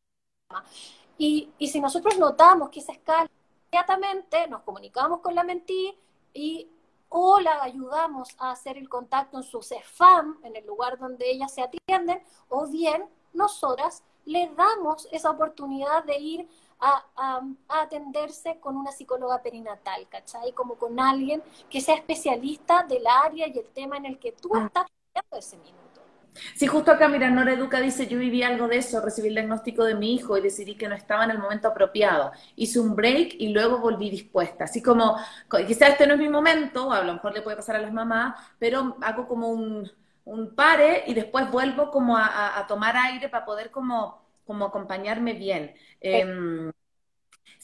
Y, y si nosotros notamos que esa escala, inmediatamente nos comunicamos con la mentí y o la ayudamos a hacer el contacto en su CEFAM, en el lugar donde ellas se atienden, o bien nosotras le damos esa oportunidad de ir a, atenderse con una psicóloga perinatal, ¿cachai? Como con alguien que sea especialista del área y el tema en el que tú ah. estás ese minuto. Sí, justo acá, mira, Nora Educa dice, yo viví algo de eso, recibí el diagnóstico de mi hijo y decidí que no estaba en el momento apropiado. Hice un break y luego volví dispuesta. Así como, quizás este no es mi momento, a lo mejor le puede pasar a las mamás, pero hago como un, un pare y después vuelvo como a, tomar aire para poder como, como acompañarme bien. Em,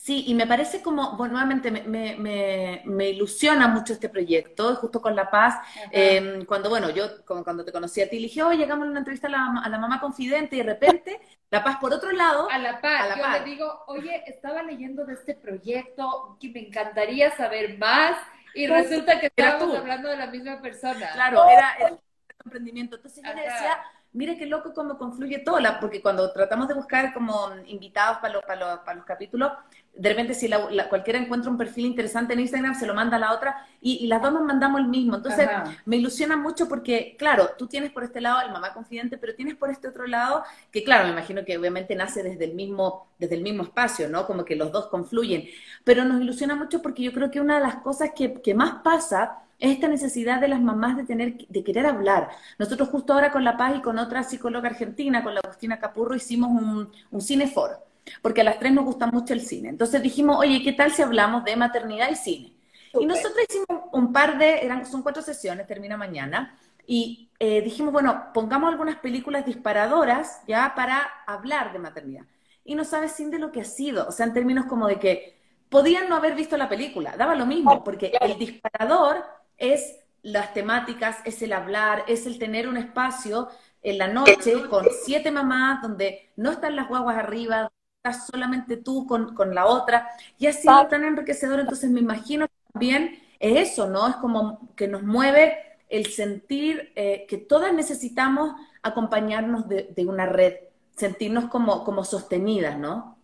Sí, y me parece como, bueno, nuevamente me, me, me, ilusiona mucho este proyecto, justo con La Paz, em, cuando, bueno, yo como cuando te conocí a ti, dije, oye, llegamos a una entrevista a la, a la, mamá confidente y de repente, La Paz por otro lado. A La Paz, yo le digo, oye, estaba leyendo de este proyecto que me encantaría saber más y pues, resulta que estábamos hablando de la misma persona. Claro, era el emprendimiento. Entonces yo le decía mire qué loco cómo confluye todo, porque cuando tratamos de buscar como invitados para los, para para los capítulos, de repente si la, cualquiera encuentra un perfil interesante en Instagram, se lo manda a la otra y, las dos nos mandamos el mismo. Entonces me ilusiona mucho porque, claro, tú tienes por este lado el mamá confidente, pero tienes por este otro lado que, claro, me imagino que obviamente nace desde el mismo, desde el mismo espacio, ¿no? Como que los dos confluyen. Pero nos ilusiona mucho porque yo creo que una de las cosas que, que más pasa es esta necesidad de las mamás de tener, de querer hablar. Nosotros justo ahora con La Paz y con otra psicóloga argentina, con la Agustina Capurro, hicimos un, un cineforo, porque a las tres nos gusta mucho el cine. Entonces dijimos, oye, ¿qué tal si hablamos de maternidad y cine? Y nosotros hicimos un par de, eran, son cuatro sesiones, termina mañana, y eh, dijimos, bueno, pongamos algunas películas disparadoras ya para hablar de maternidad. Y no sabes, sin de lo que ha sido, o sea, en términos como de que podían no haber visto la película, daba lo mismo, porque el disparador es las temáticas, es el hablar, es el tener un espacio en la noche con siete mamás donde no están las guaguas arriba, estás solamente tú con, la otra, y ha sido tan enriquecedor, entonces me imagino que también es eso, ¿no? Es como que nos mueve el sentir eh, que todas necesitamos acompañarnos de, una red, sentirnos como, como sostenidas, ¿no?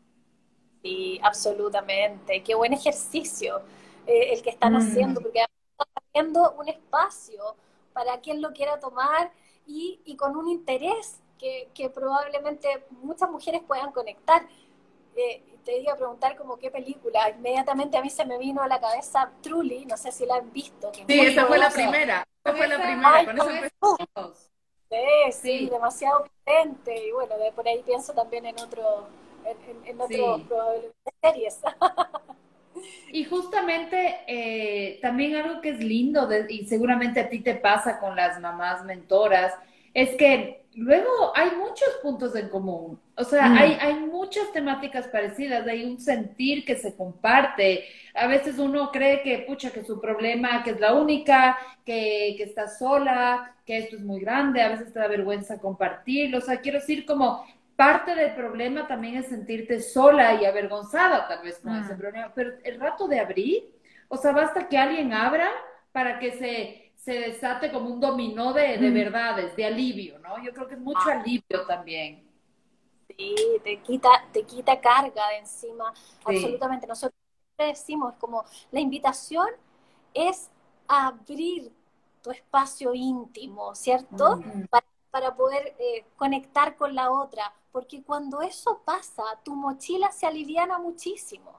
Sí, absolutamente. Qué buen ejercicio eh, el que están mm. haciendo, porque un espacio para quien lo quiera tomar y, con un interés que, probablemente muchas mujeres puedan conectar. Eh, te iba a preguntar como qué película. Inmediatamente a mí se me vino a la cabeza Truly, no sé si la han visto. sí, esa fue la primera. Esa fue la primera, con Sí, sí, demasiado potente. Y bueno, de por ahí pienso también en otro, en, otro probablemente series. Y justamente eh, también algo que es lindo, y seguramente a ti te pasa con las mamás mentoras, es que luego hay muchos puntos en común. O sea, mm. hay, hay muchas temáticas parecidas, hay un sentir que se comparte. A veces uno cree que, pucha, que su problema, que es la única, que, que está sola, que esto es muy grande, a veces te da vergüenza compartirlo. O sea, quiero decir como parte del problema también es sentirte sola y avergonzada tal vez con ese ah. problema, pero el rato de abrir, O sea, basta que alguien abra para que se, se desate como un dominó de, de verdades, de alivio, ¿no? Yo creo que es mucho Ah. alivio también. Sí, te quita, te quita carga de encima, Sí. absolutamente. Nosotros decimos como la invitación es abrir tu espacio íntimo, ¿cierto? Mm. Para, para poder eh, conectar con la otra, porque cuando eso pasa, tu mochila se aliviana muchísimo.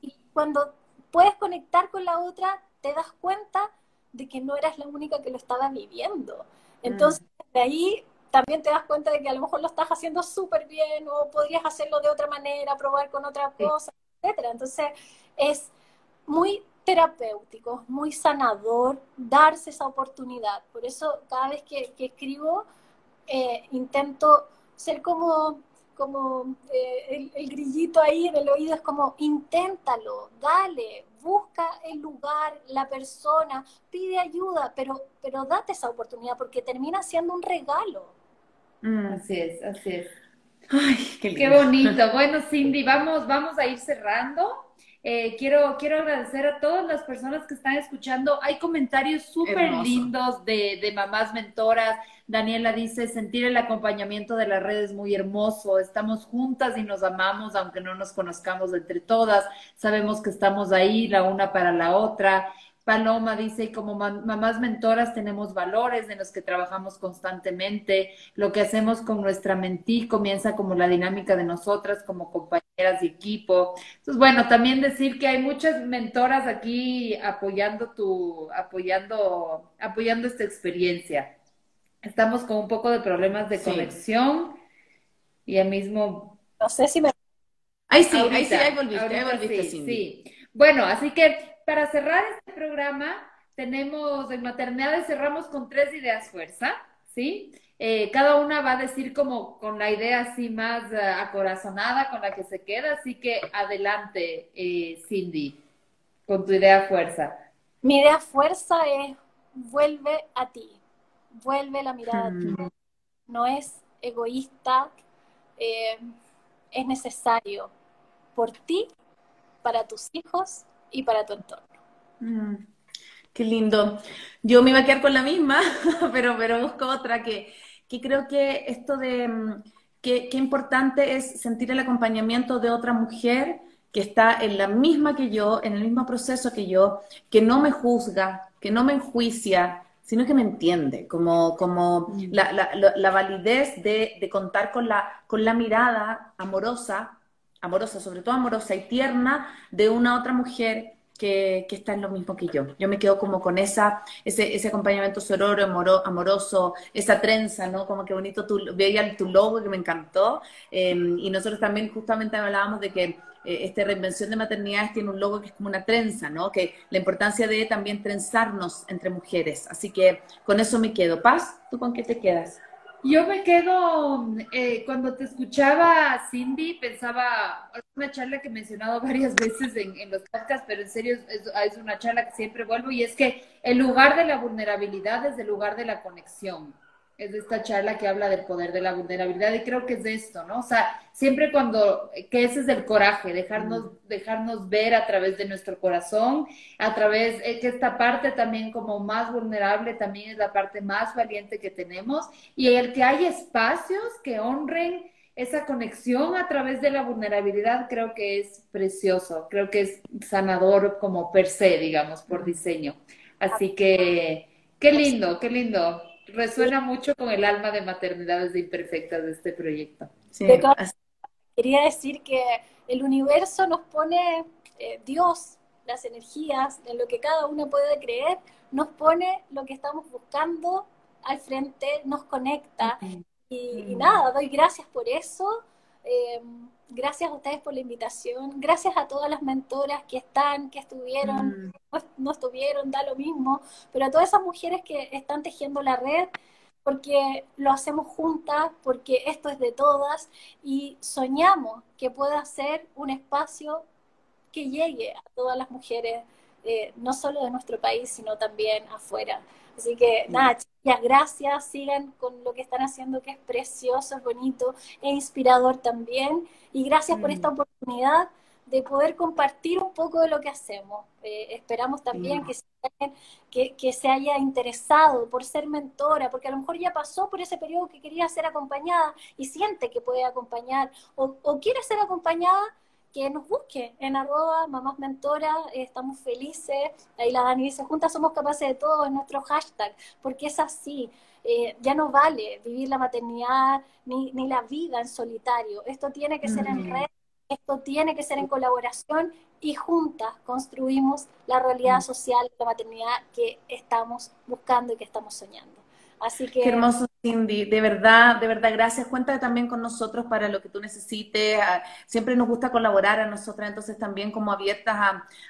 Y cuando puedes conectar con la otra, te das cuenta de que no eras la única que lo estaba viviendo. Entonces, de ahí también te das cuenta de que a lo mejor lo estás haciendo súper bien o podrías hacerlo de otra manera, probar con otra Sí. cosa, etcétera. Entonces, es muy terapéutico, muy sanador darse esa oportunidad. Por eso, cada vez que, que escribo, eh, intento ser como, como eh, el, el grillito ahí en el oído, es como inténtalo, dale, busca el lugar, la persona, pide ayuda, pero, pero date esa oportunidad porque termina siendo un regalo. Mm. Así es, así es. Ay, qué Qué bonito. Bueno, Cindy, vamos, vamos a ir cerrando. Eh, quiero, quiero agradecer a todas las personas que están escuchando. Hay comentarios súper lindos de, de mamás mentoras. Daniela dice, sentir el acompañamiento de la red es muy hermoso. Estamos juntas y nos amamos, aunque no nos conozcamos entre todas. Sabemos que estamos ahí la una para la otra. Paloma dice, como ma- mamás mentoras tenemos valores en los que trabajamos constantemente. Lo que hacemos con nuestra mentí comienza como la dinámica de nosotras como compañeras de equipo. Entonces, bueno, también decir que hay muchas mentoras aquí apoyando tu, apoyando, apoyando esta experiencia. Estamos con un poco de problemas de Sí. conexión y al mismo No sé si me... Ahí sí, ahí sí, ahí volviste, ahí volviste, sí, Cindy. sí. Bueno, así que para cerrar este programa, tenemos en maternidades cerramos con tres ideas fuerza, ¿sí? Eh, cada una va a decir como con la idea así más eh, acorazonada con la que se queda, así que adelante, eh, Cindy, con tu idea fuerza. Mi idea fuerza es vuelve a ti, vuelve la mirada a ti. Mm. No es egoísta, eh, es necesario por ti, para tus hijos y para tu entorno. Mm, Qué lindo. Yo me iba a quedar con la misma, pero, pero busco otra que, que creo que esto de mm, que, qué importante es sentir el acompañamiento de otra mujer que está en la misma que yo, en el mismo proceso que yo, que no me juzga, que no me enjuicia, sino que me entiende, como, como la, la- la- la validez de, de contar con la, con la mirada amorosa, amorosa, sobre todo amorosa y tierna de una otra mujer que, que está en lo mismo que yo. Yo me quedo como con esa, ese, ese acompañamiento sororo, amoro- amoroso, esa trenza, ¿no? Como que bonito, tu, veía tu logo que me encantó. eh, y nosotros también justamente hablábamos de que eh, esta reinvención de maternidades tiene un logo que es como una trenza, ¿no? Que la importancia de también trenzarnos entre mujeres. Así que con eso me quedo. Paz, ¿tú con qué te quedas? Yo me quedo, eh, cuando te escuchaba, Cindy, pensaba, una charla que he mencionado varias veces en, en los podcasts, pero en serio es, es- es una charla que siempre vuelvo, y es que el lugar de la vulnerabilidad es el lugar de la conexión. Es de esta charla que habla del poder de la vulnerabilidad, y creo que es de esto, ¿no? O sea, siempre cuando, que ese es el coraje, dejarnos, dejarnos ver a través de nuestro corazón, a través, eh, que esta parte también como más vulnerable también es la parte más valiente que tenemos y el que hay espacios que honren esa conexión a través de la vulnerabilidad creo que es precioso, creo que es sanador como per se, digamos, por diseño. Así que, qué lindo, qué lindo. Resuena mucho con el alma de maternidades imperfectas de este proyecto. Sí, De Quería decir que el universo nos pone, eh, Dios, las energías, en lo que cada uno puede creer, nos pone lo que estamos buscando al frente, nos conecta. Y, y nada, doy gracias por eso. eh, gracias a ustedes por la invitación. Gracias a todas las mentoras que están, que estuvieron, Mm. no, no estuvieron, da lo mismo. Pero a todas esas mujeres que están tejiendo la red, porque lo hacemos juntas, porque esto es de todas y soñamos que pueda ser un espacio que llegue a todas las mujeres, eh, no solo de nuestro país, sino también afuera. Así que nada, chicas, gracias, sigan con lo que están haciendo, que es precioso, es bonito, e inspirador también. Y gracias por Mm. esta oportunidad de poder compartir un poco de lo que hacemos. Eh, esperamos también que, que, que, se haya interesado por ser mentora, porque a lo mejor ya pasó por ese periodo que quería ser acompañada y siente que puede acompañar o, o quiere ser acompañada que nos busque. En arroba mamás mentora, estamos felices, ahí la Dani dice, juntas somos capaces de todo, es nuestro hashtag, porque es así, eh, ya no vale vivir la maternidad ni, ni, la vida en solitario, esto tiene que ser en red, esto tiene que ser en colaboración y juntas construimos la realidad mm. social la maternidad que estamos buscando y que estamos soñando. Así que... Qué hermoso, Cindy. De verdad, de verdad, gracias. Cuenta también con nosotros para lo que tú necesites. Ah, siempre nos gusta colaborar a nosotras, entonces también como abiertas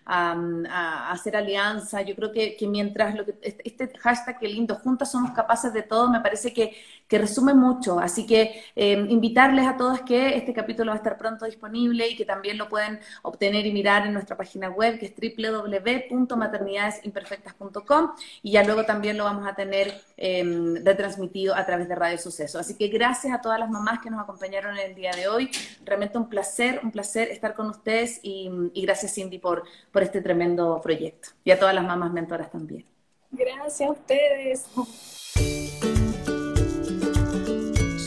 a, hacer alianza. Yo creo que, mientras lo que, este, este hashtag, qué lindo, juntas somos capaces de todo, me parece que, resume mucho. Así que em, invitarles a todas que este capítulo va a estar pronto disponible y que también lo pueden obtener y mirar en nuestra página web, que es www.maternidadesimperfectas.com y ya luego también lo vamos a tener em, retransmitido a través de Radio Suceso. Así que gracias a todas las mamás que nos acompañaron el día de hoy. Realmente un placer, un placer estar con ustedes y, gracias Cindy por, por este tremendo proyecto. Y a todas las mamás mentoras también. Gracias a ustedes.